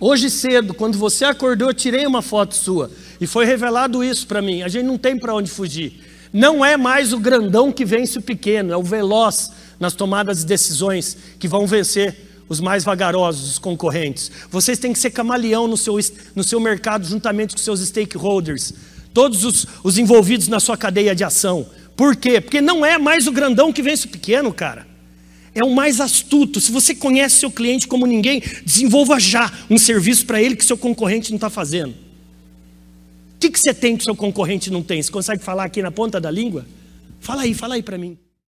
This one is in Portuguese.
Hoje cedo, quando você acordou, eu tirei uma foto sua e foi revelado isso para mim. A gente não tem para onde fugir. Não é mais o grandão que vence o pequeno, é o veloz nas tomadas de decisões que vão vencer os mais vagarosos, os concorrentes. Vocês têm que ser camaleão no seu, no seu mercado, juntamente com seus stakeholders, todos os, os envolvidos na sua cadeia de ação. Por quê? Porque não é mais o grandão que vence o pequeno, cara é o mais astuto. Se você conhece seu cliente como ninguém, desenvolva já um serviço para ele que seu concorrente não está fazendo. O que, que você tem que seu concorrente não tem? Você consegue falar aqui na ponta da língua? Fala aí, fala aí para mim.